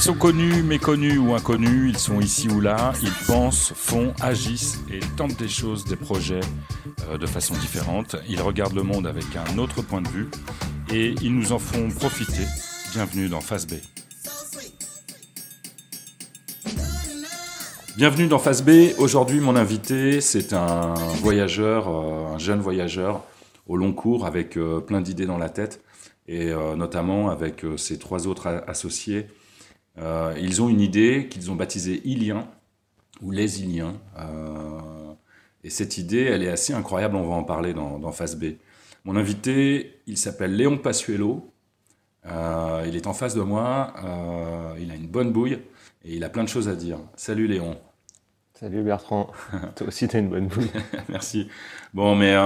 Ils sont connus, méconnus ou inconnus, ils sont ici ou là, ils pensent, font, agissent et tentent des choses, des projets euh, de façon différente. Ils regardent le monde avec un autre point de vue et ils nous en font profiter. Bienvenue dans Face B. Bienvenue dans Face B. Aujourd'hui, mon invité, c'est un voyageur, euh, un jeune voyageur au long cours avec euh, plein d'idées dans la tête et notamment avec ses trois autres associés euh, ils ont une idée qu'ils ont baptisée Ilien, ou les Iliens. Euh, et cette idée, elle est assez incroyable, on va en parler dans, dans Phase B. Mon invité, il s'appelle Léon Passuelo. Euh, il est en face de moi, il a une bonne bouille et il a plein de choses à dire. Salut Léon. Salut Bertrand. Toi aussi, tu as une bonne bouille. Merci. Bon, mais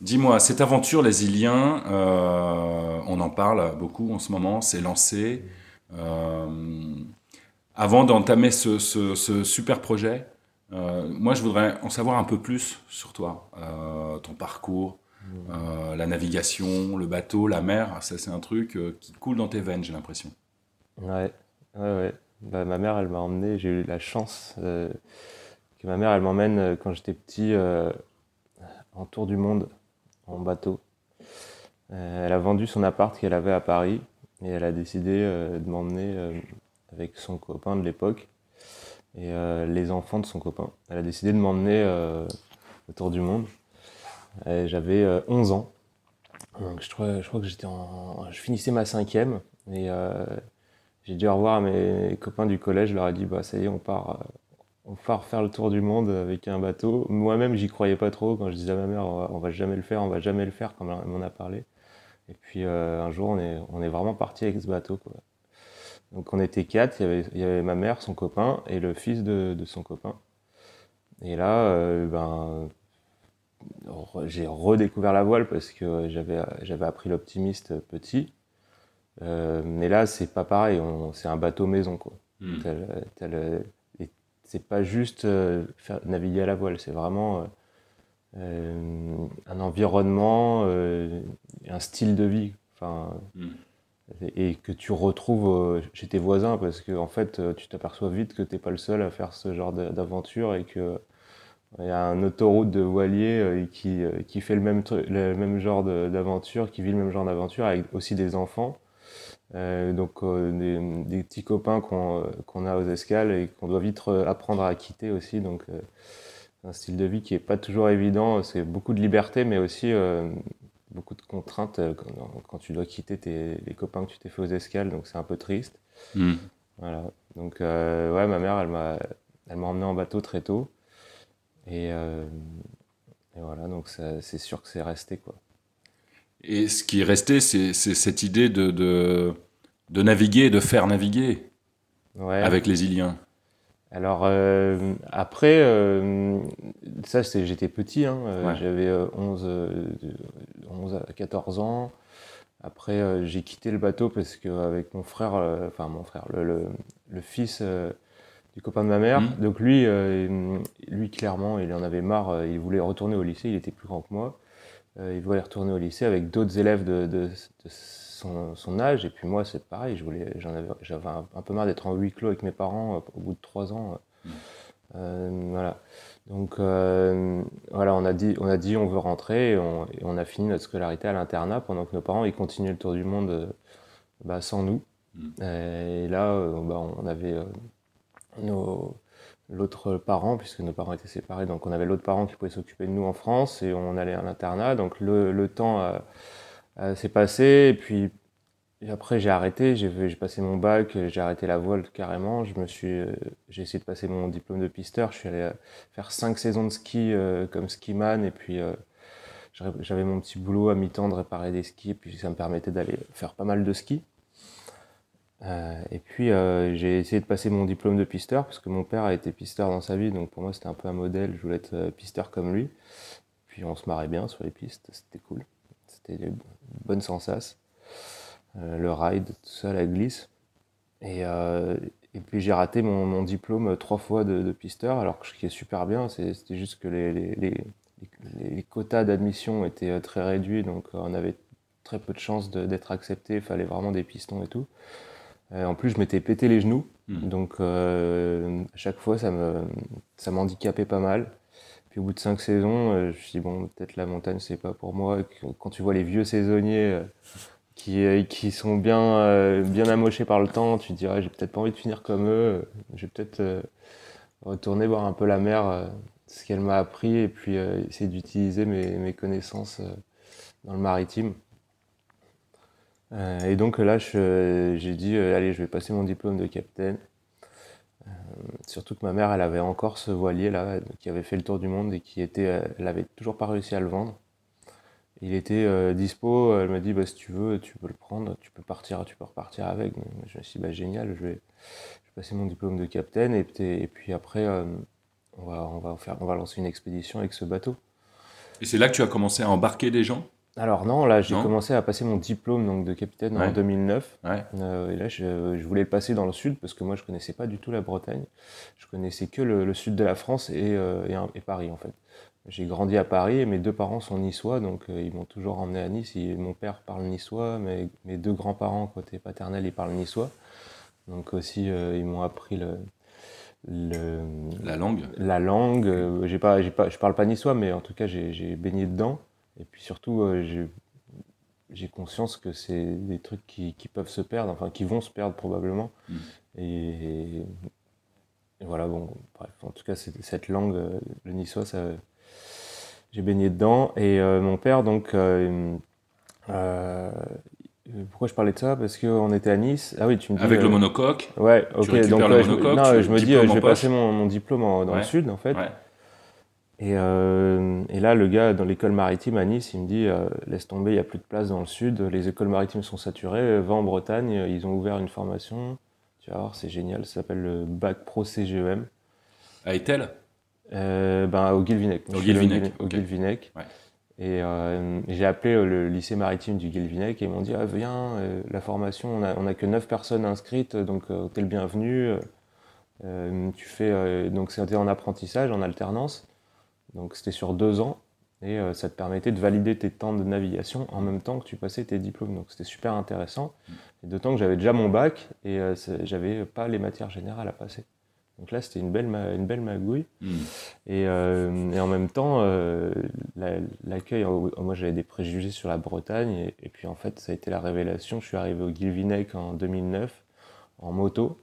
dis-moi, cette aventure, les Iliens, on en parle beaucoup en ce moment, c'est lancé. Euh, avant d'entamer ce, super projet, euh, moi, je voudrais en savoir un peu plus sur toi, euh, ton parcours, la navigation, le bateau, la mer. Ça, c'est un truc qui coule dans tes veines, j'ai l'impression. Ouais, ouais, ouais. Bah, ma mère, elle m'a emmené. J'ai eu la chance que ma mère, elle m'emmène quand j'étais petit en tour du monde en bateau. elle a vendu son appart qu'elle avait à Paris et elle a décidé euh, de m'emmener euh, avec son copain de l'époque et euh, les enfants de son copain. Elle a décidé de m'emmener autour du monde. J'avais 11 ans. Donc je crois, que j'étais en, je finissais ma cinquième et j'ai dû revoir mes copains du collège. Je leur ai dit bah ça y est, on part, on faire le tour du monde avec un bateau. Moi-même, j'y croyais pas trop quand je disais à ma mère on va, va jamais le faire, on va jamais le faire, comme elle m'en a parlé. Et puis euh, un jour, on est, on est vraiment parti avec ce bateau. Quoi. Donc on était quatre, il y, avait, il y, avait, ma mère, son copain et le fils de, de son copain. Et là, euh, ben, j'ai redécouvert la voile parce que j'avais, j'avais appris l'optimiste petit. Euh, mais là, c'est pas pareil, c'est un bateau maison. Quoi. Hmm. c'est pas juste faire, naviguer à la voile, c'est vraiment un environnement, euh, un style de vie. Enfin, mm. et que tu retrouves euh, chez tes voisins parce que en fait tu t'aperçois vite que tu n'es pas le seul à faire ce genre d'aventure et que il y a un autoroute de voilier qui, qui fait le même, le même genre d'aventure, qui vit le même genre d'aventure avec aussi des enfants. donc des, des, petits copains qu'on a aux escales et qu'on doit vite apprendre à quitter aussi. Donc un style de vie qui n'est pas toujours évident. C'est beaucoup de liberté, mais aussi euh, beaucoup de contraintes euh, quand, tu dois quitter tes, les copains que tu t'es fait aux escales, donc c'est un peu triste. Hmm. Voilà. Donc, euh, ouais, ma mère, elle m'a, elle m'a emmené en bateau très tôt. Et, et voilà, donc c'est sûr que c'est resté, quoi. Et ce qui est resté, c'est, cette idée de, de, de, naviguer, de faire naviguer ouais. avec les Iliens. Alors euh, après, euh, ça j'étais petit, hein, euh, j'avais 11, 11 à 14 ans. Après j'ai quitté le bateau parce qu'avec mon frère, enfin mon frère, le, le, fils du copain de ma mère, mmh. donc lui, lui clairement il en avait marre, il voulait retourner au lycée, il était plus grand que moi. il voulait retourner au lycée avec d'autres élèves de, de, de son, âge. Et puis moi, c'est pareil, je voulais, j'en avais, j'avais un, peu marre d'être en huis clos avec mes parents euh, au bout de trois ans. Euh, mm. euh, voilà. Donc voilà, on a dit, on a dit, on veut rentrer, et on, a fini notre scolarité à l'internat pendant que nos parents ils continuaient le tour du monde bah, sans nous. Mm. Et là, bah, on avait nos l'autre parent, puisque nos parents étaient séparés, donc on avait l'autre parent qui pouvait s'occuper de nous en France et on allait à l'internat. Donc le, le temps euh, c'est passé, et puis après j'ai arrêté, j'ai passé mon bac, j'ai arrêté la voile carrément, je me suis, euh, j'ai essayé de passer mon diplôme de pisteur, je suis allé euh, faire cinq saisons de ski comme skiman, et puis j'avais mon petit boulot à mi-temps de réparer des skis, et puis ça me permettait d'aller faire pas mal de ski. et puis j'ai essayé de passer mon diplôme de pisteur parce que mon père a été pisteur dans sa vie, donc pour moi c'était un peu un modèle. Je voulais être pisteur comme lui. Puis on se marrait bien sur les pistes, c'était cool. C'était une bonne sensation. Euh, le ride, tout ça, la glisse. Et, euh, et puis j'ai raté mon, mon, diplôme trois fois de, pisteur, alors que ce qui est super bien, c'était juste que les, les, les, quotas d'admission étaient euh, très réduits, donc on avait très peu de chances d'être accepté, il fallait vraiment des pistons et tout. en plus, je m'étais pété les genoux. Hmm. Donc, à chaque fois, ça me, ça m'handicapait pas mal. Puis au bout de cinq saisons, je me suis dit, bon, peut-être la montagne, c'est pas pour moi. Quand tu vois les vieux saisonniers qui, qui sont bien, bien amochés par le temps, tu dis, j'ai peut-être pas envie de finir comme eux. Je vais peut-être retourner voir un peu la mer, ce qu'elle m'a appris, et puis essayer d'utiliser mes, mes connaissances dans le maritime. Euh, et donc là, j'ai dit, euh, allez, je vais passer mon diplôme de capitaine. Euh, surtout que ma mère, elle avait encore ce voilier là, qui avait fait le tour du monde et qui était, elle avait toujours pas réussi à le vendre. Il était dispo, elle m'a dit, bah, si tu veux, tu peux le prendre, tu peux partir, tu peux repartir avec. je me suis dit, bah, génial, je vais, passer mon diplôme de capitaine et, et puis après, on, va, on, va faire, on va lancer une expédition avec ce bateau. Et c'est là que tu as commencé à embarquer des gens? Alors non, là j'ai commencé à passer mon diplôme donc, de capitaine en 2009. Euh, et là je, voulais le passer dans le sud parce que moi je connaissais pas du tout la Bretagne. Je connaissais que le, sud de la France et, euh, et, Paris en fait. J'ai grandi à Paris et mes deux parents sont niçois donc euh, ils m'ont toujours emmené à Nice. mon père parle niçois, mais mes deux grands-parents côté paternel ils parlent niçois. Donc aussi ils m'ont appris le, la langue. La langue. j'ai pas, pas, je parle pas niçois mais en tout cas j'ai baigné dedans. Et puis surtout, euh, j'ai conscience que c'est des trucs qui, peuvent se perdre, enfin qui vont se perdre probablement. Mm. Et, voilà, bon, bref, en tout cas, cette langue, euh, le niçois, ça, j'ai baigné dedans. Et euh, mon père, donc, pourquoi je parlais de ça? Parce qu'on était à Nice. Ah oui, tu me dis. Avec le monocoque Ouais, ok. donc, je, je me dis, je vais passer mon, diplôme dans le sud, en fait. Euh, et, là, le gars dans l'école maritime à Nice, il me dit euh, laisse tomber, il n'y a plus de place dans le sud, les écoles maritimes sont saturées, va en Bretagne, ils ont ouvert une formation, tu vas voir, c'est génial, ça s'appelle le bac pro CGEM. À Etel? Euh, ben, Au Guilvinec. Au Guilvinec. Au Guilvinec. Et j'ai appelé le lycée maritime du Guilvinec et ils m'ont dit ah, Viens, la formation, on n'a a que 9 personnes inscrites, donc t'es le bienvenu. tu fais, donc c'était en apprentissage, en alternance. Donc c'était sur deux ans et euh, ça te permettait de valider tes temps de navigation en même temps que tu passais tes diplômes. Donc c'était super intéressant. Et d'autant que j'avais déjà mon bac et euh, j'avais pas les matières générales à passer. Donc là, c'était une belle, une belle magouille. Hmm. Euh, et, en même temps, l'accueil, moi j'avais des préjugés sur la Bretagne. Et, puis en fait, ça a été la révélation. Je suis arrivé au Guilvinec en 2009 en moto.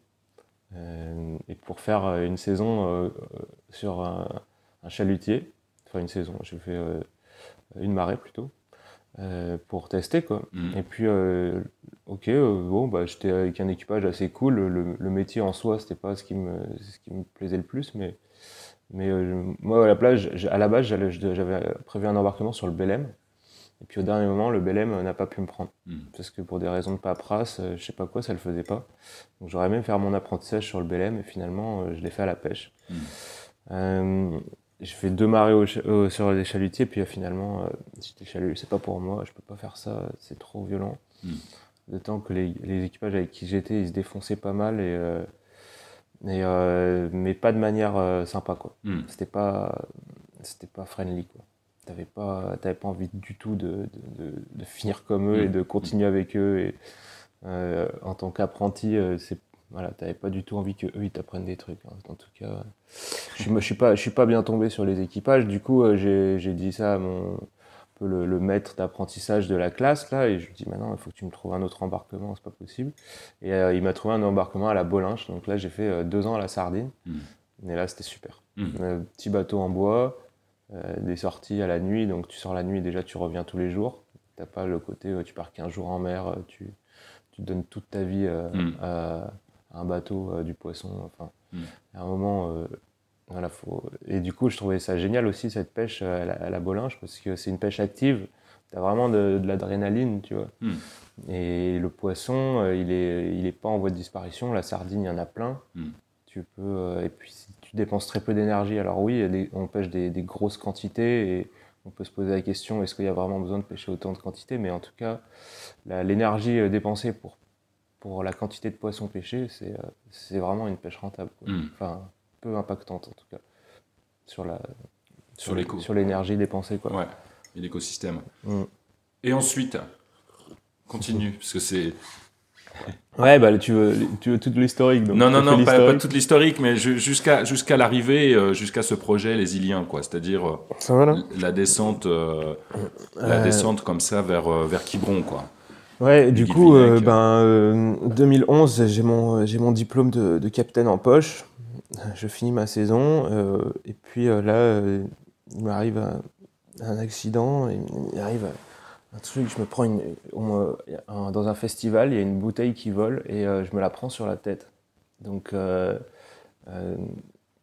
et pour faire une saison sur un, un chalutier, enfin une saison, j'ai fait euh, une marée plutôt, euh, pour tester quoi. Mm. Et puis, euh, ok, bon, bah, j'étais avec un équipage assez cool. Le, métier en soi, c'était pas ce qui, me, ce qui me plaisait le plus, mais, mais moi à la plage, à la base, j'avais prévu un embarquement sur le Belém. Et puis au dernier moment, le Belém n'a pas pu me prendre. Mm. Parce que pour des raisons de paperasse, je sais pas quoi, ça le faisait pas. Donc j'aurais même faire mon apprentissage sur le Belém et finalement, je l'ai fait à la pêche. Mm je fais deux marées sur les chalutiers, puis euh, finalement, euh, c'est pas pour moi, je peux pas faire ça, c'est trop violent. Mm. D'autant que les, équipages avec qui j'étais, ils se défonçaient pas mal, et, euh, euh, mais pas de manière sympa, quoi. Mm. C'était pas, c'était pas friendly, quoi. T'avais pas, pas envie du tout de, de, de, finir comme eux et mm. de continuer avec eux. Et, en tant qu'apprenti, c'est voilà, t'avais pas du tout envie que eux ils t'apprennent des trucs. Hein. En tout cas, je, je suis pas, je suis pas bien tombé sur les équipages. Du coup, euh, j'ai dit ça à mon peu le, maître d'apprentissage de la classe là, et je lui dis maintenant il faut que tu me trouves un autre embarquement, c'est pas possible. Et euh, il m'a trouvé un embarquement à la Bolinche. Donc là, j'ai fait euh, deux ans à la Sardine. Mmh. Et là, c'était super. Mmh. petit bateau en bois, des sorties à la nuit. Donc tu sors la nuit déjà, tu reviens tous les jours. T'as pas le côté tu pars qu'un jour en mer, tu, tu donnes toute ta vie mmh. à un bateau, euh, du poisson. Enfin, hmm. à un moment, euh, voilà, faut... Et du coup, je trouvais ça génial aussi, cette pêche à la, à bolinge, parce que c'est une pêche active. Tu as vraiment de, l'adrénaline, tu vois. Hmm. Et le poisson, euh, il est, il est pas en voie de disparition. La sardine, il y en a plein. Hmm. Tu peux, et puis, tu dépenses très peu d'énergie. Alors oui, on pêche des, des, grosses quantités et on peut se poser la question est-ce qu'il y a vraiment besoin de pêcher autant de quantités Mais en tout cas, l'énergie dépensée pour pour la quantité de poissons pêchés, c'est euh, vraiment une pêche rentable. Hmm. Enfin, peu impactante en tout cas, sur la sur l'énergie dépensée. Quoi. Ouais, et l'écosystème. Hmm. Et ensuite, continue, parce que c'est Ouais, bah, tu veux, tu veux toute l'historique. Non, non, non, pas, toute l'historique, mais jusqu'à jusqu'à l'arrivée, euh, jusqu'à ce projet, les Iliens, quoi. C'est-à-dire la descente, la descente comme ça vers, vers Quiberon, quoi. Ouais, du coup, ben, 2011, j'ai mon, j'ai mon diplôme de, de, capitaine en poche. Je finis ma saison, et puis là, il m'arrive un, un, accident, il arrive un truc, je me prends une, dans un festival, il y a une bouteille qui vole et euh, je me la prends sur la tête. Donc euh, euh,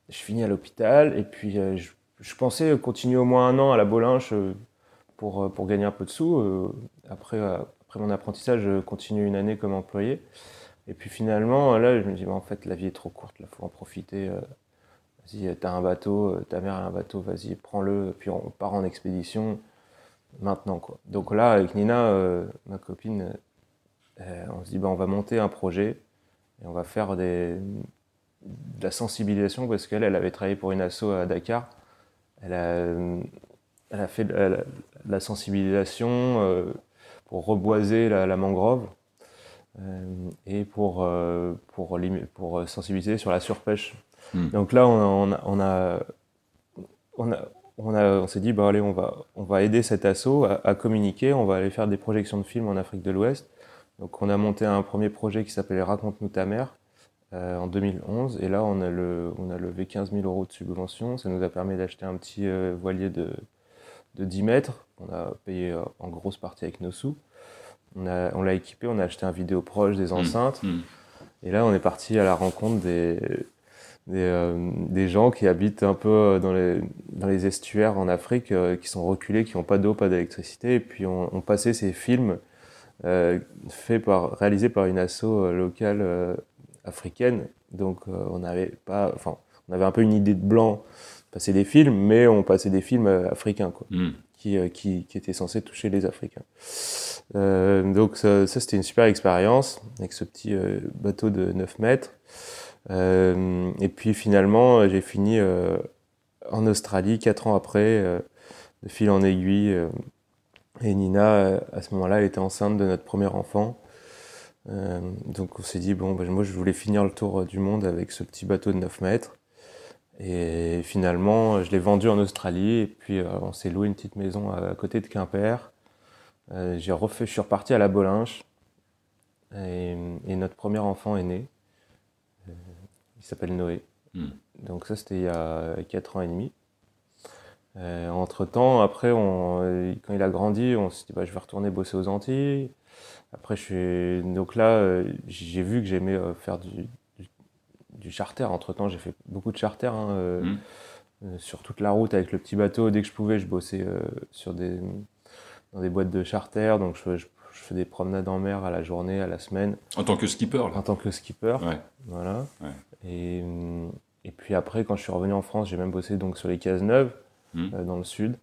je finis à l'hôpital et puis je, pensais continuer au moins un an à la Bolinche pour, pour gagner un peu de sous. après, mon apprentissage, je continue une année comme employé. Et puis finalement, là, je me dis, en fait, la vie est trop courte, il faut en profiter. vas-y, t'as un bateau, ta mère a un bateau, vas-y, prends-le, puis on part en expédition maintenant. Quoi. Donc là, avec Nina, euh, ma copine, euh, on se dit bah, on va monter un projet et on va faire des, de la sensibilisation parce qu'elle, elle avait travaillé pour une asso à Dakar. Elle a, elle a fait de la, sensibilisation euh, pour reboiser la, mangrove et pour, pour, pour, sensibiliser sur la surpêche. Hmm. Donc là, on, on a, on a on, on s'est dit, bah, allez, on va, on va aider cet assaut à, communiquer, on va aller faire des projections de films en Afrique de l'Ouest. Donc on a monté un premier projet qui s'appelait Raconte-nous ta mère euh, en 2011, et là on a, le, on a levé 15 000 euros de subvention, ça nous a permis d'acheter un petit euh, voilier de, de 10 mètres, on a payé euh, en grosse partie avec nos sous. On l'a équipé, on a acheté un vidéo proche, des mmh. enceintes, mmh. et là on est parti à la rencontre des, euh, des, gens qui habitent un peu euh, dans les, dans les estuaires en Afrique, euh, qui sont reculés, qui n'ont pas d'eau, pas d'électricité, et puis on, passait ces films par, réalisés par une asso locale africaine. Donc on avait pas, enfin, on avait un peu une idée de blanc, passer des films, mais on passait des films africains, quoi, mm. qui, qui, qui, étaient censés toucher les Africains. donc ça, ça c'était une super expérience avec ce petit bateau de 9 mètres. Euh, et puis finalement, j'ai fini euh, en Australie quatre ans après, euh, de fil en aiguille. et Nina, à ce moment-là, elle était enceinte de notre premier enfant. donc on s'est dit, bon, ben, moi je voulais finir le tour du monde avec ce petit bateau de 9 mètres. Et finalement, je l'ai vendu en Australie et puis on s'est loué une petite maison à, côté de Quimper. j'ai refait, je suis reparti à la Bolinche et, et, notre premier enfant est né qui s'appelle Noé. Hmm. Donc ça, c'était il y a 4 ans et demi. Euh, entre-temps, après, on, quand il a grandi, on s'est dit, bah, je vais retourner bosser aux Antilles. Après, je suis... Donc là, euh, j'ai vu que j'aimais euh, faire du, du, charter. Entre-temps, j'ai fait beaucoup de charter. Hein, hmm. sur toute la route avec le petit bateau. Dès que je pouvais, je bossais sur des, dans des boîtes de charter. Donc je, je, fais des promenades en mer à la journée, à la semaine. En tant que skipper là. En tant que skipper. Ouais. Voilà. Ouais. Et, et, puis après, quand je suis revenu en France, j'ai même bossé donc sur les cases neuves euh, dans le sud.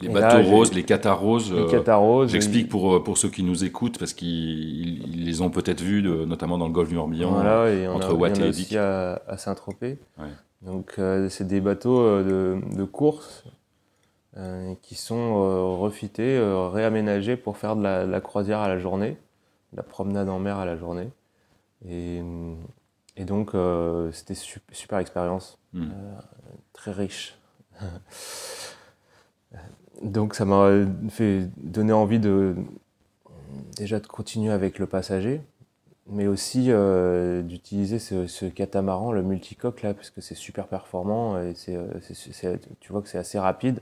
Les bateaux roses, les catas roses. Les euh, J'explique pour, euh, pour ceux qui nous écoutent, parce qu'ils les ont peut-être vus, notamment dans le golfe du Morbihan, entre Watt et aussi à, à Saint-Tropez. Donc, c'est des bateaux de, de course qui sont refités, réaménagés pour faire de la, de la, croisière à la journée, de la promenade en mer à la journée. Et, et donc, euh, c'était super, super expérience, euh, très riche. donc, ça m'a fait donner envie de déjà de continuer avec le passager, mais aussi euh, d'utiliser ce, catamaran, le multicoque là, parce que c'est super performant et c'est, tu vois que c'est assez rapide.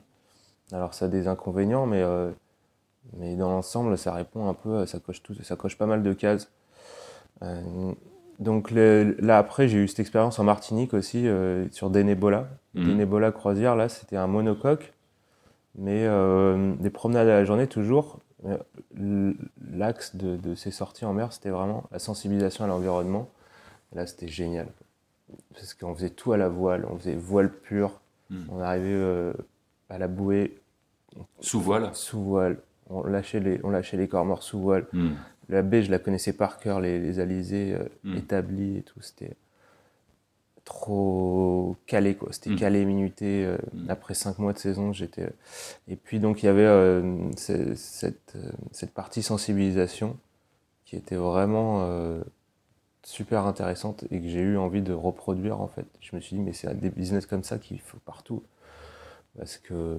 Alors, ça a des inconvénients, mais, mais dans l'ensemble, ça répond un peu, ça coche tout, ça coche pas mal de cases. Donc là après, j'ai eu cette expérience en Martinique aussi euh, sur Denebola. Mmh. Denebola croisière, là, c'était un monocoque, mais euh, des promenades à la journée toujours. L'axe de, ces sorties en mer, c'était vraiment la sensibilisation à l'environnement. Là, c'était génial. Parce qu'on faisait tout à la voile, on faisait voile pur, mmh. on arrivait euh, à la bouée. Sous voile Sous voile. On lâchait les, on lâchait les corps morts sous voile. Mmh. La baie, je la connaissais par cœur, les, les alizés euh, hmm. établis et tout. C'était trop calé, quoi. C'était hmm. calé, minuté. Euh, hmm. Après cinq mois de saison, j'étais. Et puis, donc, il y avait euh, cette, cette, partie sensibilisation qui était vraiment super intéressante et que j'ai eu envie de reproduire en fait. Je me suis dit mais c'est des business comme ça qu'il faut partout parce que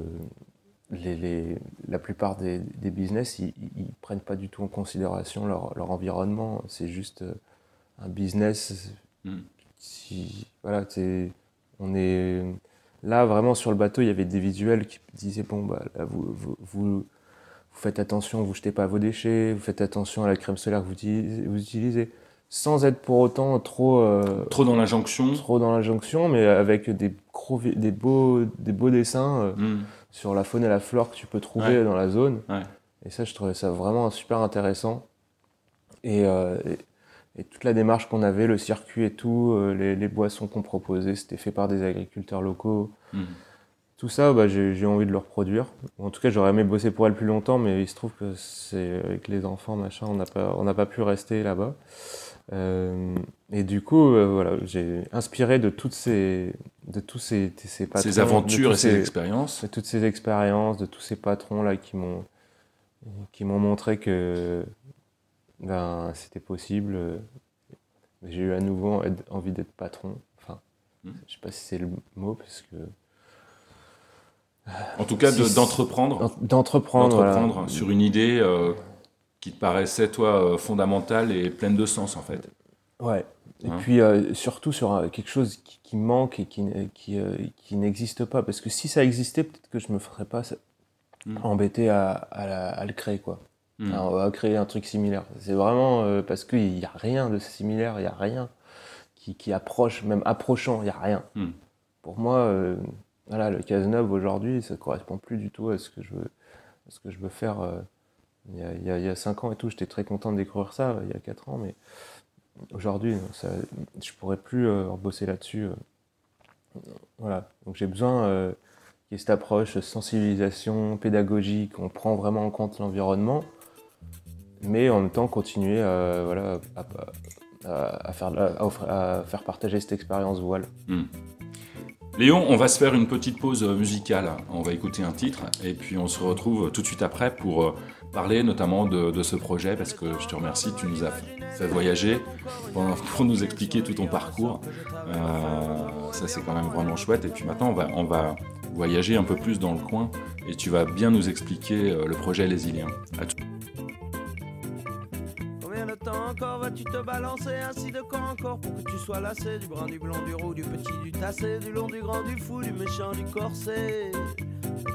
les, la plupart des, business ils, ils, prennent pas du tout en considération leur, leur environnement. C'est juste euh, un business. Hmm. Si, voilà, on est là vraiment sur le bateau. Il y avait des visuels qui disaient bon bah vous, vous, vous, faites attention, vous jetez pas vos déchets, vous faites attention à la crème solaire que vous vous utilisez sans être pour autant trop euh, trop dans l'injonction trop dans l'injonction mais avec des des beaux des beaux dessins euh, hmm. sur la faune et la flore que tu peux trouver dans la zone et ça je trouvais ça vraiment super intéressant euh, et, et, toute la démarche qu'on avait le circuit et tout les, les, boissons qu'on proposait c'était fait par des agriculteurs locaux. Hmm. tout ça bah, j'ai envie de le reproduire. En tout cas j'aurais aimé bosser pour elle plus longtemps mais il se trouve que c'est avec les enfants machin on n'a pas on pas pu rester là-bas. Euh, et du coup, euh, voilà, j'ai inspiré de toutes ces, de tous ces, ces, patrons, ces aventures et ces, expériences, de toutes ces expériences, de tous ces patrons là qui m'ont, qui m'ont montré que ben, c'était possible. J'ai eu à nouveau envie d'être patron. Enfin, hmm. je sais pas si c'est le mot parce que. En tout cas, d'entreprendre. D'entreprendre. sur une idée. Euh, qui te paraissait, toi, euh, fondamentale et pleine de sens, en fait. Ouais. Et hein? puis, euh, surtout sur euh, quelque chose qui, manque et qui, qui, qui n'existe pas. Parce que si ça existait, peut-être que je me ferais pas hmm. embêter à, à, le créer, quoi. Hmm. à créer un truc similaire. C'est vraiment parce qu'il n'y a rien de similaire, il n'y a rien qui, qui, approche, même approchant, il n'y a rien. Hmm. Pour moi, voilà, le Cazeneuve aujourd'hui, ça ne correspond plus du tout à ce que je veux, ce que je veux faire il y, a, il, y a, il y a 5 ans et tout, j'étais très content de découvrir ça, il y a 4 ans, mais aujourd'hui, je pourrais plus euh, bosser là-dessus. Euh. Voilà, donc j'ai besoin euh, qu'il y ait cette approche sensibilisation, pédagogique, on prend vraiment en compte l'environnement, mais en même temps continuer à, voilà, à, faire, à, faire partager cette expérience voile. Hmm. Léon, on va se faire une petite pause musicale. On va écouter un titre et puis on se retrouve tout de suite après pour parler notamment de, ce projet parce que je te remercie, tu nous as fait voyager pour, nous expliquer tout ton parcours. Euh, ça c'est quand même vraiment chouette. Et puis maintenant on va, on va voyager un peu plus dans le coin et tu vas bien nous expliquer euh, le projet Les Iliens. À tout. Combien de temps encore vas-tu te balancer ainsi de quand encore pour que tu sois lassé du brun, du blond, du roux, du petit, du tassé, du long, du grand, du fou, du méchant, du corset,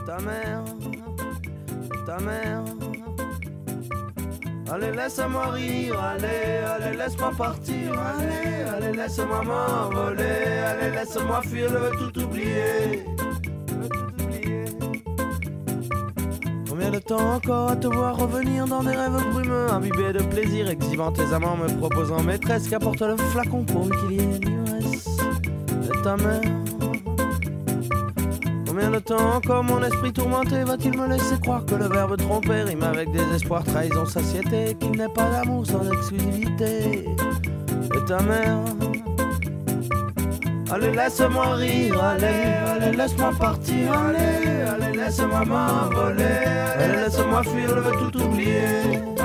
ta mère, ta mère. Allez, laisse-moi rire, allez, allez, laisse-moi partir, allez, allez, laisse-moi m'envoler, allez, laisse-moi fuir, je tout oublier. De temps encore à te voir revenir dans des rêves brumeux, imbibés de plaisir, exhibant tes amants, me proposant maîtresse, qu'apporte le flacon pour qu'il y ait une de ta mère. Combien de temps encore mon esprit tourmenté va-t-il me laisser croire que le verbe tromper rime avec désespoir, trahison, satiété, qu'il n'est pas d'amour sans exclusivité Et ta mère? Allez, laisse-moi rire, allez, allez, laisse-moi partir, allez, allez, laisse-moi m'envoler, allez, laisse-moi fuir, je veux tout oublier?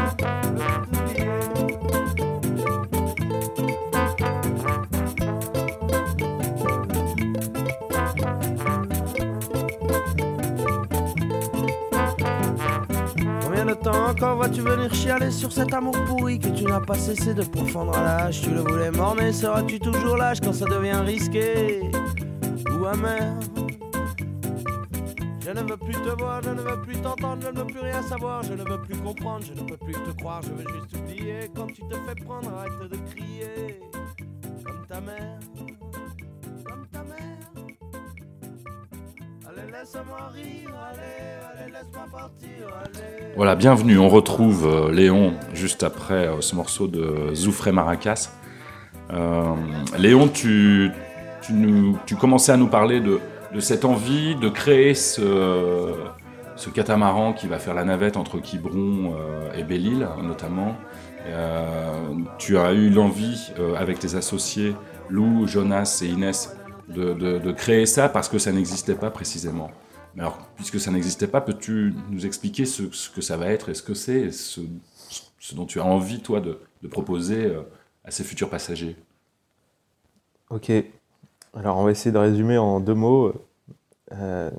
Quand vas-tu venir chialer sur cet amour pourri que tu n'as pas cessé de profondre à l'âge Tu le voulais morner, seras-tu toujours lâche quand ça devient risqué? Ou amer? Je ne veux plus te voir, je ne veux plus t'entendre, je ne veux plus rien savoir, je ne veux plus comprendre, je ne peux plus te croire, je veux juste oublier. Quand tu te fais prendre, arrête de crier. Comme ta mère, Voilà, bienvenue. On retrouve euh, Léon juste après euh, ce morceau de Zoufré Maracas. Euh, Léon, tu, tu, commençais à nous parler de, cette envie de créer ce, ce, catamaran qui va faire la navette entre Quiberon et Belle-Île, notamment. tu as eu l'envie, avec tes associés Lou, Jonas et Inès, de, créer ça parce que ça n'existait pas précisément. Alors, puisque ça n'existait pas, peux-tu nous expliquer ce, que ça va être et ce que c'est, ce, ce dont tu as envie, toi, de, proposer euh, à ces futurs passagers? Ok. Alors, on va essayer de résumer en deux mots euh,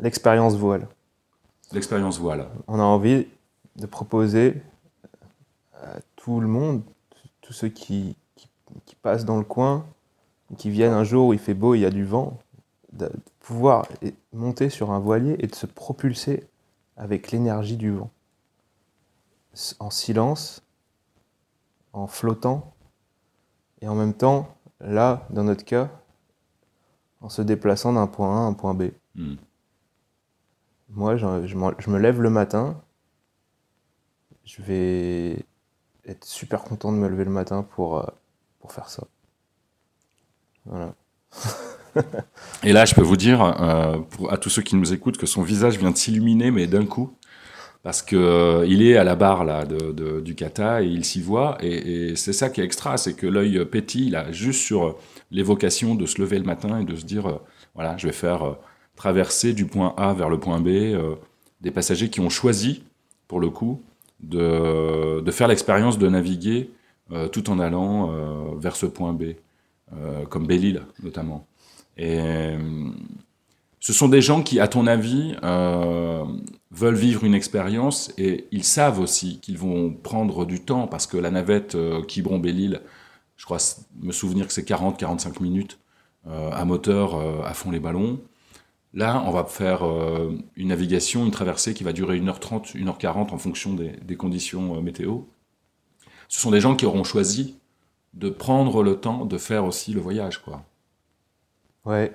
l'expérience voile. L'expérience voile. On a envie de proposer à tout le monde, tous ceux qui, qui, passent dans le coin, qui viennent un jour où il fait beau, il y a du vent, de pouvoir monter sur un voilier et de se propulser avec l'énergie du vent. En silence, en flottant, et en même temps, là, dans notre cas, en se déplaçant d'un point A à un point B. Hmm. Moi, je, je, me lève le matin, je vais être super content de me lever le matin pour, euh, pour faire ça. Voilà. Et là, je peux vous dire, euh, à tous ceux qui nous écoutent, que son visage vient de s'illuminer, mais d'un coup, parce que euh, il est à la barre de, du kata et il s'y voit. Et, c'est ça qui est extra, c'est que l'œil pétille là, juste sur l'évocation de se lever le matin et de se dire, euh, voilà, je vais faire traverser du point A vers le point B des passagers qui ont choisi, pour le coup, de faire l'expérience de naviguer tout en allant vers ce point B, comme Belle-Île notamment. Et euh, ce sont des gens qui, à ton avis, euh, veulent vivre une expérience et ils savent aussi qu'ils vont prendre du temps parce que la navette euh, Quiberon-Belle-Île, je crois me souvenir que c'est 40-45 minutes euh, à moteur à fond les ballons. Là, on va faire une navigation, une traversée qui va durer 1h30, 1h40 en fonction des conditions météo. Ce sont des gens qui auront choisi de prendre le temps de faire aussi le voyage, quoi. Ouais.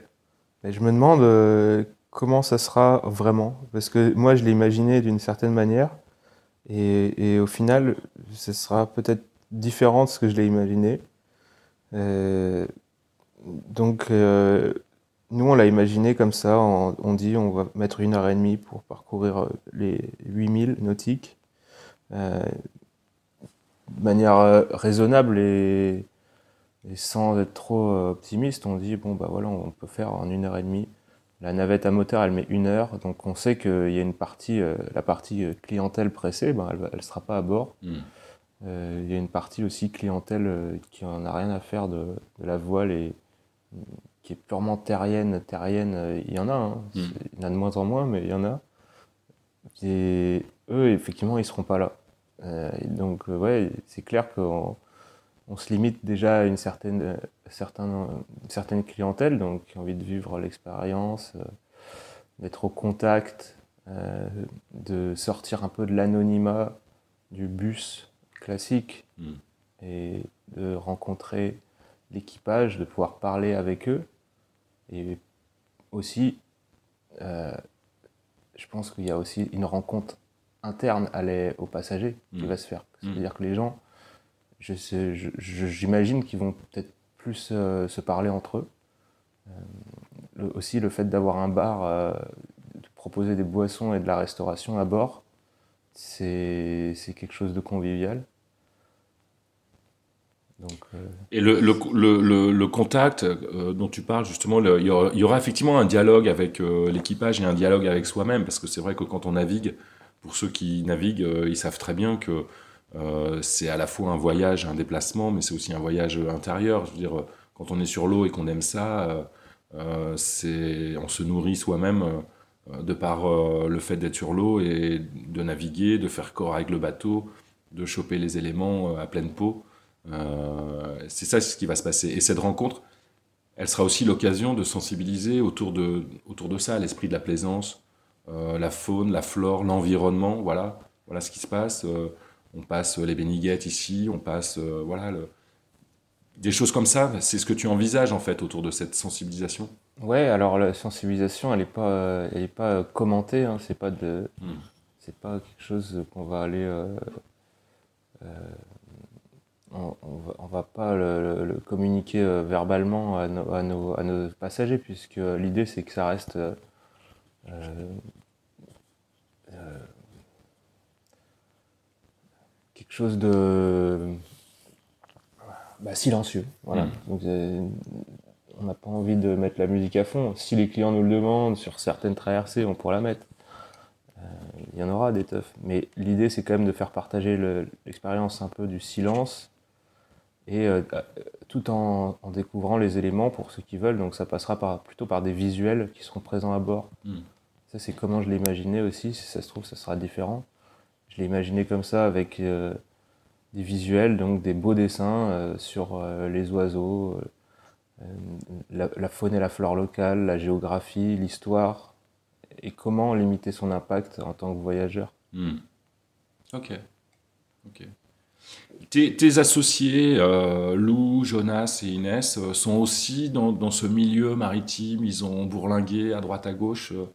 Je me demande euh, comment ça sera vraiment? Parce que moi, je l'ai imaginé d'une certaine manière. Et, au final, ce sera peut-être différent de ce que je l'ai imaginé. Euh, donc, euh, nous, on l'a imaginé comme ça. On, dit on va mettre une heure et demie pour parcourir les 8000 nautiques. De manière raisonnable et, et sans être trop euh, optimiste, on dit bon bah voilà, on peut faire en une heure et demie. La navette à moteur, elle met une heure, donc on sait qu'il y a une partie, euh, la partie euh, clientèle pressée, ben, elle ne sera pas à bord. Hmm. Il y a une partie aussi clientèle qui en a rien à faire de, la voile et qui est purement terrienne. Terrienne, il y en a, hein. hmm. il y en a de moins en moins, mais il y en a. Et eux, effectivement, ils seront pas là. Donc ouais, c'est clair qu'on on se limite déjà à une certaine, euh, certaine clientèle, donc qui a envie de vivre l'expérience, euh, d'être au contact, euh, de sortir un peu de l'anonymat du bus classique hmm. et de rencontrer l'équipage, de pouvoir parler avec eux. Et aussi, je pense qu'il y a aussi une rencontre interne les, aux passagers qui hmm. va se faire. C'est-à-dire que les gens j'imagine qu'ils vont peut-être plus euh, se parler entre eux. Euh, aussi le fait d'avoir un bar, euh, de proposer des boissons et de la restauration à bord, c'est quelque chose de convivial. Donc, Et le, le, le, le, contact dont tu parles, justement, il y, aura, effectivement un dialogue avec l'équipage et un dialogue avec soi-même, parce que c'est vrai que quand on navigue, pour ceux qui naviguent, ils savent très bien que euh, c'est à la fois un voyage, un déplacement, mais c'est aussi un voyage intérieur. Je veux dire, quand on est sur l'eau et qu'on aime ça, euh, euh, c'est, on se nourrit soi-même de par le fait d'être sur l'eau et de naviguer, de faire corps avec le bateau, de choper les éléments à pleine peau. c'est ça ce qui va se passer. Et cette rencontre, elle sera aussi l'occasion de sensibiliser autour de, autour de ça, l'esprit de la plaisance, la faune, la flore, l'environnement, voilà, voilà ce qui se passe on passe les béniguettes ici, on passe euh, voilà des choses comme ça. C'est ce que tu envisages en fait autour de cette sensibilisation. Ouais, alors la sensibilisation, elle n'est pas, elle est pas commentée. Hein, c'est pas de, hmm. c'est pas quelque chose qu'on va aller. Euh, euh, on, on, va, pas le, communiquer verbalement à nos, à, nos, passagers, puisque l'idée c'est que ça reste quelque chose de bah, silencieux. Voilà. Mm. Euh, on n'a pas envie de mettre la musique à fond. Si les clients nous le demandent sur certaines traversées, on pourra la mettre. Euh, il y en aura des teufs. Mais l'idée, c'est quand même de faire partager l'expérience un peu du silence et euh, tout en, découvrant les éléments pour ceux qui veulent. Donc ça passera par, plutôt par des visuels qui seront présents à bord. Hmm. Ça, c'est comment je l'ai imaginé aussi. Si ça se trouve, ça sera différent. Je l'ai imaginé comme ça avec euh, des visuels, donc des beaux dessins euh, sur les oiseaux, la, faune et la flore locale, la géographie, l'histoire, et comment limiter son impact en tant que voyageur. Hmm. Ok. Ok. Tes, associés, euh, Lou, Jonas et Inès, euh, sont aussi dans, ce milieu maritime. Ils ont bourlingué à droite à gauche, euh,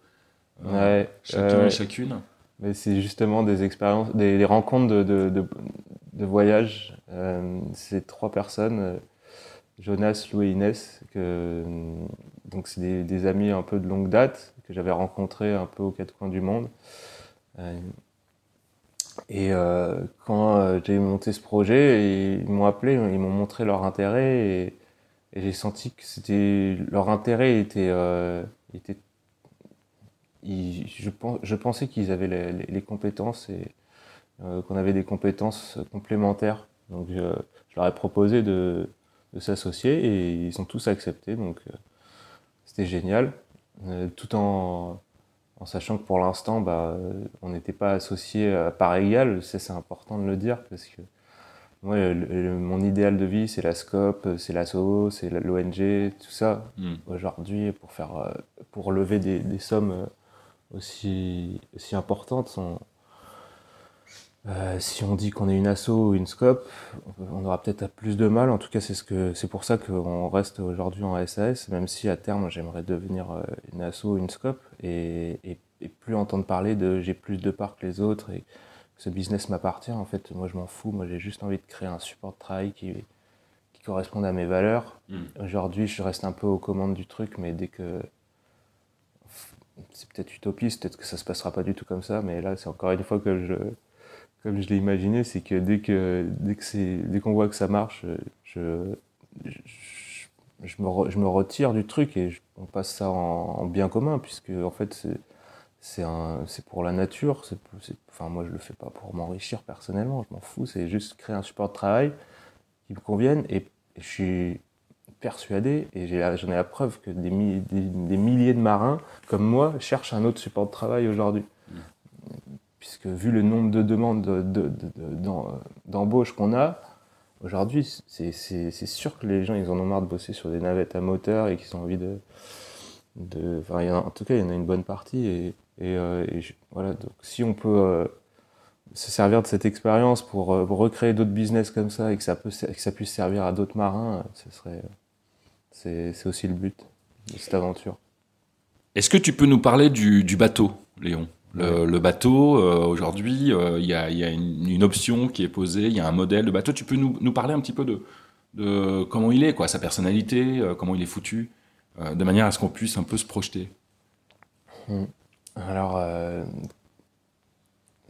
chacun et chacune. Mais c'est justement des expériences, des, rencontres de, de, voyage. c'est trois personnes, Jonas, Lou et Inès, que, donc c'est des, des, amis un peu de longue date que j'avais rencontrés un peu aux quatre coins du monde. Et euh, quand euh, j'ai monté ce projet, ils m'ont appelé, ils m'ont montré leur intérêt et, j'ai senti que c'était leur intérêt était, euh, était je, je, pensais qu'ils avaient les, les, compétences et qu'on avait des compétences complémentaires. Donc je, je leur ai proposé de, de s'associer et ils ont tous accepté. Donc c'était génial, tout en en sachant que pour l'instant, bah, on n'était pas associés à part égale. C'est important de le dire parce que moi, mon idéal de vie, c'est la SCOP, c'est l'ASSO, c'est l'ONG, tout ça. Hmm. Aujourd'hui, pour, faire, euh, pour lever des, des sommes euh, aussi, aussi importantes, sont, euh, si on dit qu'on est une asso ou une scope, on aura peut-être plus de mal. En tout cas, c'est ce que c'est pour ça qu'on reste aujourd'hui en SAS, même si à terme j'aimerais devenir euh, une asso ou une scope et, plus entendre parler de j'ai plus de parts que les autres et ce business m'appartient. En fait, moi je m'en fous. Moi j'ai juste envie de créer un support de travail qui, qui corresponde à mes valeurs. Hmm. Aujourd'hui, je reste un peu aux commandes du truc, mais dès que c'est peut-être utopiste, peut-être que ça se passera pas du tout comme ça, mais là c'est encore une fois que je comme je l'ai imaginé, c'est que dès que dès que c'est dès qu'on voit que ça marche, je, je, me, je me, retire du truc et on passe ça en, bien commun puisque en fait c'est c'est pour la nature. C'est enfin moi je le fais pas pour m'enrichir personnellement, je m'en fous. C'est juste créer un support de travail qui me convienne et, je persuadé et j'en ai, la preuve que des, des, milliers de marins comme moi cherchent un autre support de travail aujourd'hui puisque vu le nombre de demandes d'embauche qu'on a, aujourd'hui, c'est sûr que les gens, ils en ont marre de bosser sur des navettes à moteur et qu'ils ont envie de... de en, tout cas, il y en a une bonne partie. Et, euh, voilà, donc si on peut euh, se servir de cette expérience pour, euh, recréer d'autres business comme ça et que ça, peut, que ça puisse servir à d'autres marins, ce serait... C'est aussi le but de cette aventure. Est-ce que tu peux nous parler du bateau, Léon? Le, bateau, euh, aujourd'hui, euh, il y a, une, option qui est posée, il y a un modèle de bateau. Tu peux nous, parler un petit peu de, comment il est, quoi, sa personnalité, euh, comment il est foutu, de manière à ce qu'on puisse un peu se projeter? Hmm. Alors,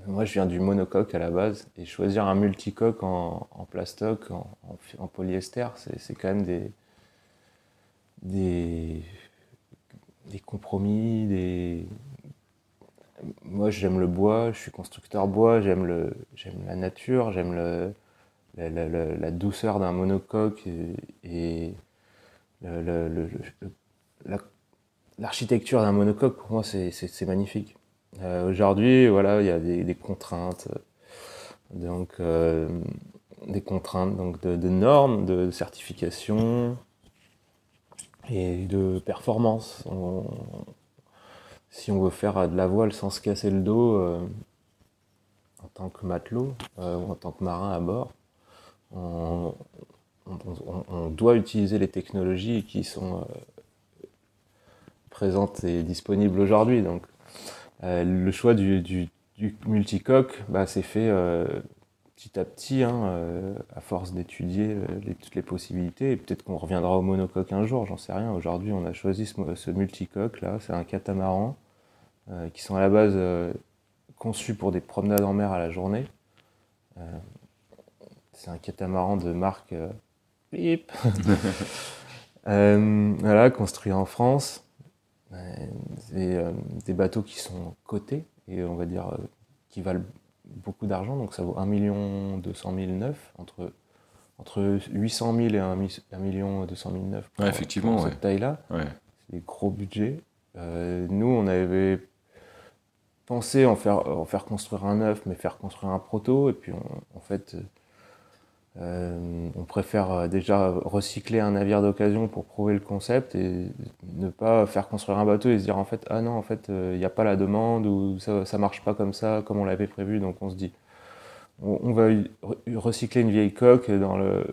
moi je viens du monocoque à la base, et choisir un multicoque en, en plastoc, en, polyester, c'est quand même des, des, des compromis, des, moi j'aime le bois, je suis constructeur bois, j'aime le j'aime la nature, j'aime le la, douceur d'un monocoque et, l'architecture d'un monocoque pour moi c'est magnifique. Euh, aujourd'hui voilà il y a des, contraintes donc euh, des contraintes donc de, normes, de certification et de performance si on veut faire de la voile sans se casser le dos euh, en tant que matelot euh, ou en tant que marin à bord, on, doit utiliser les technologies qui sont euh, présentes et disponibles aujourd'hui. Donc, le choix du, multicoque, bah, c'est fait petit à petit, hein, à force d'étudier toutes les possibilités. Et peut-être qu'on reviendra au monocoque un jour, j'en sais rien. Aujourd'hui, on a choisi ce, ce multicoque là, c'est un catamaran euh, qui sont à la base euh, conçus pour des promenades en mer à la journée. Euh, c'est un catamaran de marque Pip. voilà, construit en France. Des, bateaux qui sont cotés et on va dire qui valent beaucoup d'argent, donc ça vaut 1 million 200 000 neuf, entre, entre 800 000 et 1, million 200 000 neuf pour, effectivement, cette taille-là. C'est des gros budgets. nous, on avait pensé en faire, en faire construire un neuf, mais faire construire un proto, et puis en fait, euh, on préfère euh, déjà recycler un navire d'occasion pour prouver le concept et ne pas faire construire un bateau et se dire en fait ah non en fait euh, il n'y a pas la demande ou ça, ça marche pas comme ça comme on l'avait prévu donc on se dit on, va recycler une vieille coque dans le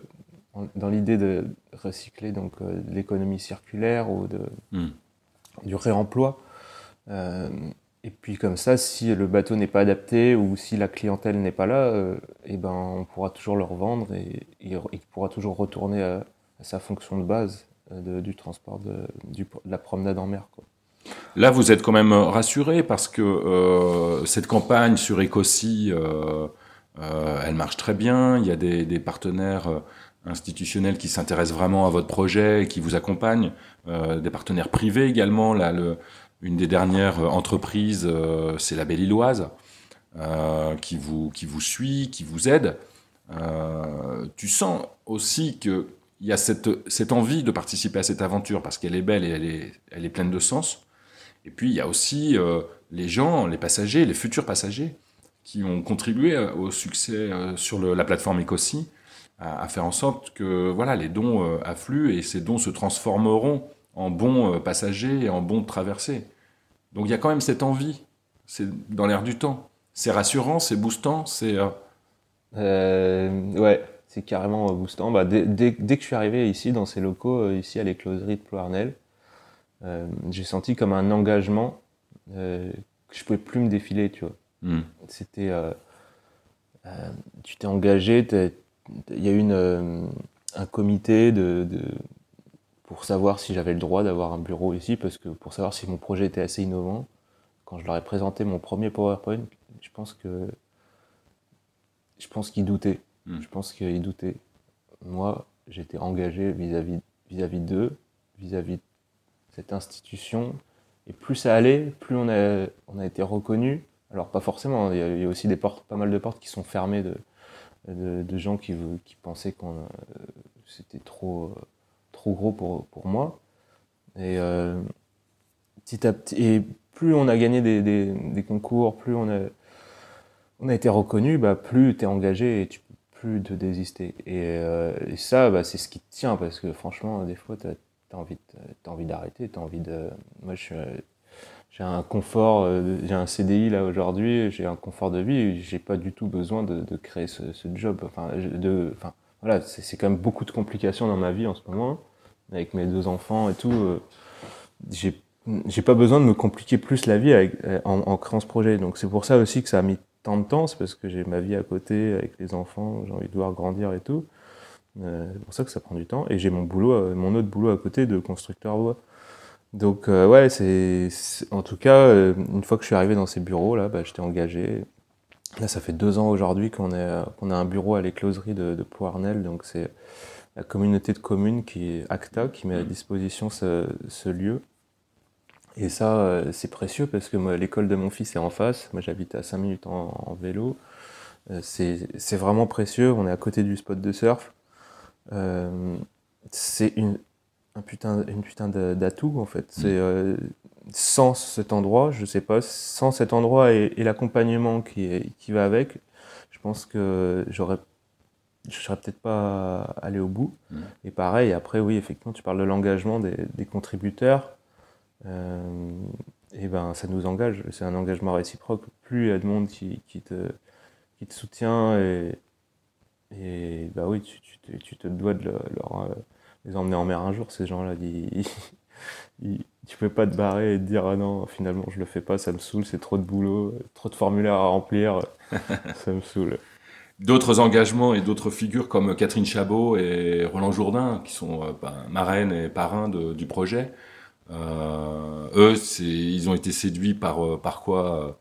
dans l'idée de recycler donc l'économie circulaire ou de, hmm. du réemploi et puis comme ça, si le bateau n'est pas adapté ou si la clientèle n'est pas là, euh, eh ben, on pourra toujours le revendre et, il pourra toujours retourner à, sa fonction de base euh, du transport de, la promenade en mer. Là, vous êtes quand même rassuré parce que euh, cette campagne sur Écossi, elle marche très bien. Il y a des, des partenaires institutionnels qui s'intéressent vraiment à votre projet et qui vous accompagnent, des partenaires privés également. Là, le, une des dernières entreprises, euh, c'est la Belle Illoise, euh, qui, vous, qui vous suit, qui vous aide. Euh, tu sens aussi qu'il y a cette, cette envie de participer à cette aventure parce qu'elle est belle et elle est, elle est pleine de sens. Et puis il y a aussi les gens, les passagers, les futurs passagers qui ont contribué au succès sur la plateforme Ecosi, à, faire en sorte que voilà, les dons affluent et ces dons se transformeront en bons passagers et en bons traversées. Donc il y a quand même cette envie, c'est dans l'air du temps. C'est rassurant, c'est boostant, c'est. Euh, euh, ouais, c'est carrément boostant. Bah, dès, que je suis arrivé ici, dans ces locaux, euh, ici à l'écloserie de Ploarnel, j'ai senti comme un engagement que je pouvais plus me défiler, tu vois. Hmm. C'était. tu t'es engagé, il y a eu un comité de pour savoir si j'avais le droit d'avoir un bureau ici, parce que pour savoir si mon projet était assez innovant, quand je leur ai présenté mon premier PowerPoint, je pense que je pense qu'ils doutaient. Hmm. Je pense qu'ils doutaient. Moi, j'étais engagé vis-à-vis vis-à-vis d'eux, vis-à-vis de cette institution. Et plus ça allait, plus on a, on a été reconnu. Alors pas forcément, il y, a, aussi des portes, pas mal de portes qui sont fermées de, de, gens qui, qui pensaient que euh, c'était trop, trop gros pour, pour moi. Et euh, petit à petit, et plus on a gagné des, des, concours, plus on a, on a été reconnu, bah, plus tu es engagé et tu peux plus te désister. Et, euh, ça, bah, c'est ce qui tient, parce que franchement, des fois, tu as, as envie d'arrêter, tu envie de... Moi, j'ai un confort, euh, j'ai un CDI là aujourd'hui, j'ai un confort de vie, j'ai pas du tout besoin de, de créer ce, ce, job. Enfin, de, enfin, voilà, c'est quand même beaucoup de complications dans ma vie en ce moment avec mes deux enfants et tout, euh, j'ai j'ai pas besoin de me compliquer plus la vie euh, en, créant ce projet. Donc c'est pour ça aussi que ça a mis tant de temps, c'est parce que j'ai ma vie à côté avec les enfants, j'ai envie de voir grandir et tout. Euh, c'est pour ça que ça prend du temps. Et j'ai mon boulot, mon autre boulot à côté de constructeur bois. Donc ouais, c'est en tout cas une fois que je suis arrivé dans ces bureaux là, bah, j'étais engagé. Là, ça fait deux ans aujourd'hui qu'on qu'on a un bureau à l'écloserie de, de Poirnel, donc c'est la communauté de communes qui est ACTA, qui met à mm. disposition ce, lieu. Et ça, euh, c'est précieux parce que l'école de mon fils est en face. Moi, j'habite à 5 minutes en, vélo. Euh, c'est vraiment précieux. On est à côté du spot de surf. Euh, c'est une, un putain, une putain d'atout, en fait. C'est mm. sans cet endroit, je sais pas, sans cet endroit et, l'accompagnement qui, qui va avec, je pense que j'aurais je serais peut-être pas allé au bout. Mm. Et pareil, après, oui, effectivement, tu parles de l'engagement des, contributeurs. Euh, et ben, ça nous engage. C'est un engagement réciproque. Plus il y a de monde qui, qui, te, qui te soutient, et, et bah oui, tu, tu, tu te dois de leur, euh, les emmener en mer un jour, ces gens-là. tu peux pas te barrer et te dire ah non finalement je le fais pas ça me saoule c'est trop de boulot trop de formulaires à remplir ça me saoule d'autres engagements et d'autres figures comme Catherine Chabot et Roland Jourdain, qui sont ben, marraines et parrains du projet. Euh, eux, ils ont été séduits par, euh, par quoi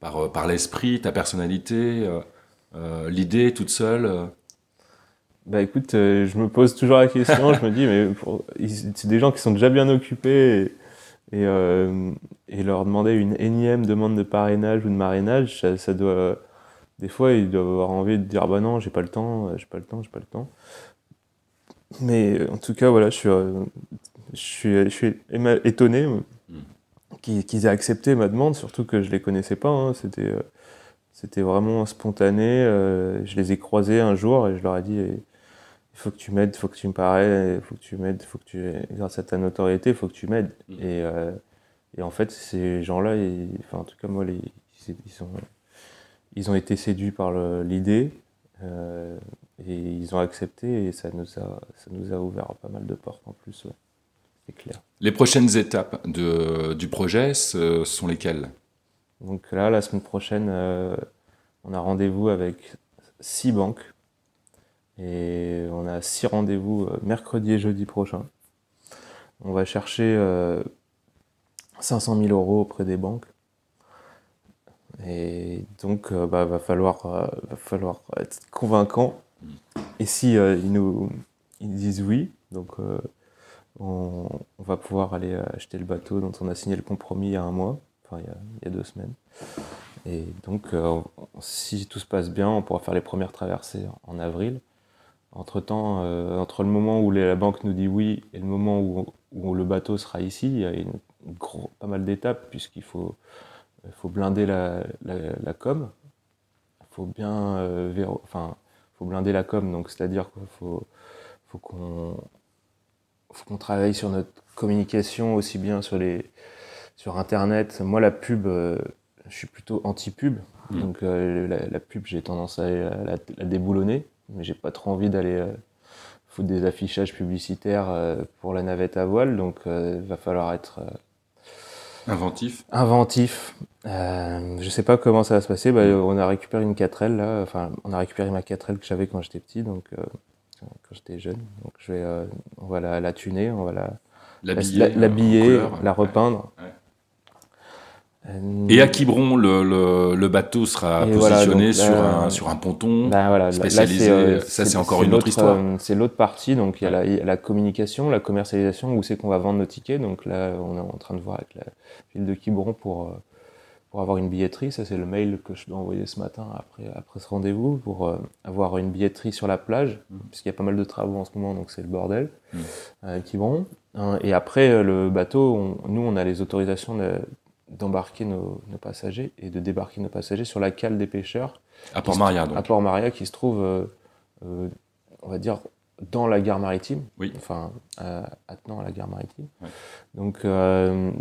Par, par l'esprit, ta personnalité, l'idée toute seule bah écoute, je me pose toujours la question, je me dis, mais c'est des gens qui sont déjà bien occupés Et, et, leur demander une énième demande de parrainage ou de marrainage, ça, doit. Des fois, ils doivent avoir envie de dire Bah non, j'ai pas le temps, j'ai pas le temps, j'ai pas le temps. Mais en tout cas, voilà, je suis, je suis, je suis étonné mm. qu'ils aient accepté ma demande, surtout que je les connaissais pas. Hein. C'était c'était vraiment spontané. Euh, je les ai croisés un jour et je leur ai dit il faut que tu m'aides, il faut que tu me parais, il faut que tu m'aides, faut que tu, grâce à ta notoriété, il faut que tu m'aides. Mm. Et, euh, et, en fait, ces gens-là, enfin, en tout cas, moi, les, ils, sont, ils ont été séduits par l'idée euh, et ils ont accepté et ça nous, a, ça nous a ouvert pas mal de portes en plus. C'est clair. Les prochaines étapes de, du projet, ce sont lesquelles? Donc là, la semaine prochaine, euh, on a rendez-vous avec six banques. Et on a six rendez-vous euh, mercredi et jeudi prochain. On va chercher 500 euh, 000 euros auprès des banques. Et donc, il bah, va, falloir, va falloir être convaincant. Et si ils nous ils disent oui, donc on, on, va pouvoir aller acheter le bateau dont on a signé le compromis il y a un mois il, y a, deux semaines. Et donc, euh, si tout se passe bien, on pourra faire les premières traversées en avril. Entre euh, entre le moment où la banque nous dit oui et le moment où, où le bateau sera ici, il y a une, pas mal d'étapes puisqu'il faut, il faut blinder la, la, com. Il faut bien euh, enfin, faut blinder la com, donc c'est-à-dire qu'il faut, faut qu'on travaille sur notre communication aussi bien sur les, sur Internet, moi, la pub, euh, je suis plutôt anti-pub. Mm. Donc, euh, la, pub, j'ai tendance à la, déboulonner. Mais j'ai pas trop envie d'aller euh, foutre des affichages publicitaires pour la navette à voile. Donc, il va falloir être. Inventif. Inventif. Euh, je sais pas comment ça va se passer. Bah, on a récupéré une 4L là. Enfin, on a récupéré ma 4L que j'avais quand j'étais petit, donc quand j'étais jeune. Donc je vais, on va la, tuner, on va la l'habiller, la, repeindre. Euh, et à Quiberon, le, le, bateau sera positionné sur, un, sur un ponton ben spécialisé. Euh, ça, c'est encore une autre histoire. Euh, c'est l'autre partie. Donc, il y a la, communication, la commercialisation, où c'est qu'on va vendre nos tickets. Donc là, on est en train de voir avec la ville de Quiberon pour, pour avoir une billetterie. Ça, c'est le mail que je dois envoyer ce matin après, après ce rendez-vous pour avoir une billetterie sur la plage, mmh. puisqu'il y a pas mal de travaux en ce moment, donc c'est le bordel mmh. à Quiberon. Hein, et après, le bateau, nous, on a les autorisations de d'embarquer nos, passagers et de débarquer nos passagers sur la cale des pêcheurs. À Port-Maria, donc. À Port-Maria, qui se trouve, euh, euh, on va dire, dans la gare maritime. Oui. Enfin, attenant à la gare maritime. Donc, euh,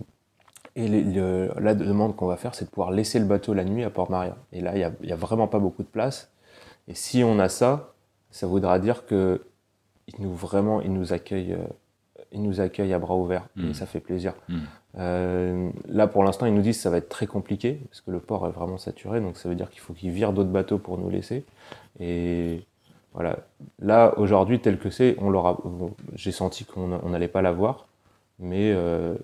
et la demande qu'on va faire, c'est de pouvoir laisser le bateau la nuit à Port-Maria. Et là, il n'y a, vraiment pas beaucoup de place. Et si on a ça, ça voudra dire que nous, vraiment, ils nous accueillent ils nous accueillent à bras ouverts et hmm. ça fait plaisir. Hmm. Euh, là, pour l'instant, ils nous disent que ça va être très compliqué parce que le port est vraiment saturé, donc ça veut dire qu'il faut qu'ils virent d'autres bateaux pour nous laisser. Et voilà, là, aujourd'hui, tel que c'est, on l'aura. J'ai senti qu'on n'allait pas l'avoir, mais euh,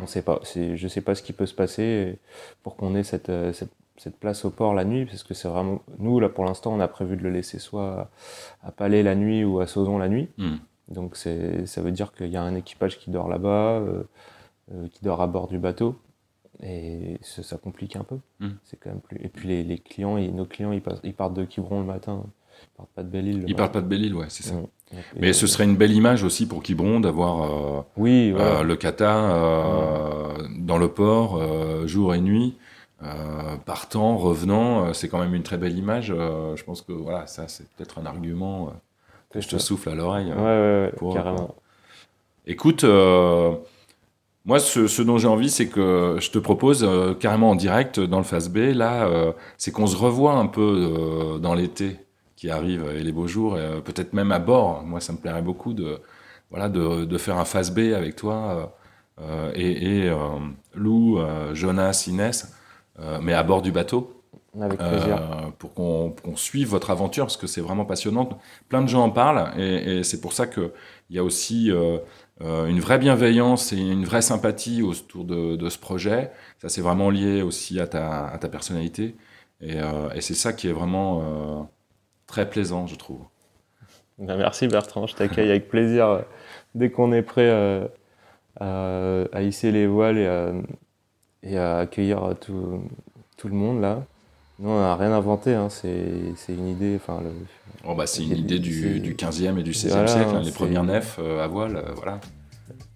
on sait pas. Je ne sais pas ce qui peut se passer pour qu'on ait cette, cette, cette, place au port la nuit, parce que c'est vraiment. Nous, là, pour l'instant, on a prévu de le laisser soit à Palais la nuit ou à Sauzon la nuit. Hmm. Donc ça veut dire qu'il y a un équipage qui dort là-bas, euh, euh, qui dort à bord du bateau. Et ça, complique un peu. Hmm. C'est quand même plus. Et puis les, clients, nos clients, ils, ils, partent de Quiberon le matin. Ils partent pas de Belle-Île. Ils partent pas de Belle-Île, ouais, c'est ça. Mais ce serait une belle image aussi pour Quiberon d'avoir euh, oui, le kata dans le port jour et nuit. partant, revenant, c'est quand même une très belle image. je pense que voilà, ça c'est peut-être un argument que je te souffle à l'oreille. Ouais, ouais, carrément. Écoute, euh, moi, ce, dont j'ai envie, c'est que je te propose euh, carrément en direct dans le Face B, là, euh, c'est qu'on se revoit un peu dans l'été qui arrive et les beaux jours, et peut-être même à bord. Moi, ça me plairait beaucoup de, voilà, de, de faire un Face B avec toi et, et Lou, Jonas, Inès, mais à bord du bateau. Avec plaisir. Euh, pour qu'on suive votre aventure, parce que c'est vraiment passionnant. Plein de gens en parlent, et, c'est pour ça qu'il y a aussi euh, euh, une vraie bienveillance et une vraie sympathie autour de, ce projet. Ça, c'est vraiment lié aussi à ta, personnalité. Et, et c'est ça qui est vraiment très plaisant, je trouve. Ben, merci Bertrand, je t'accueille avec plaisir dès qu'on est prêt à, hisser les voiles et à, et à accueillir tout, tout, le monde là. Nous, on n'a rien inventé, hein. c'est une idée. Enfin, oh bah, c'est une idée du, du 15e et du 16e siècle, hein, les premières nefs à voile, voilà.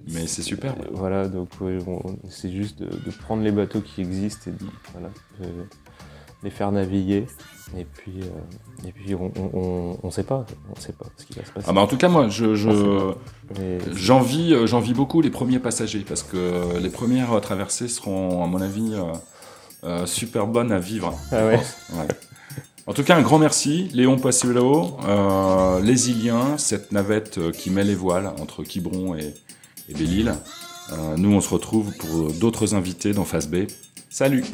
Mais c'est super. Voilà, donc c'est juste de, prendre les bateaux qui existent et de, voilà, les faire naviguer. Et puis, euh, et puis on ne sait pas, on sait pas ce qui va se passer. Ah bah en tout cas, moi, je, j'envie, euh, j'envie beaucoup les premiers passagers parce que les premières traversées seront, à mon avis, euh, super bonnes à vivre. Ah ouais. En tout cas, un grand merci, Léon Passuelo, les Iliens, cette navette qui met les voiles entre Quiberon et, et Belle-Île. nous, on se retrouve pour d'autres invités dans Face B. Salut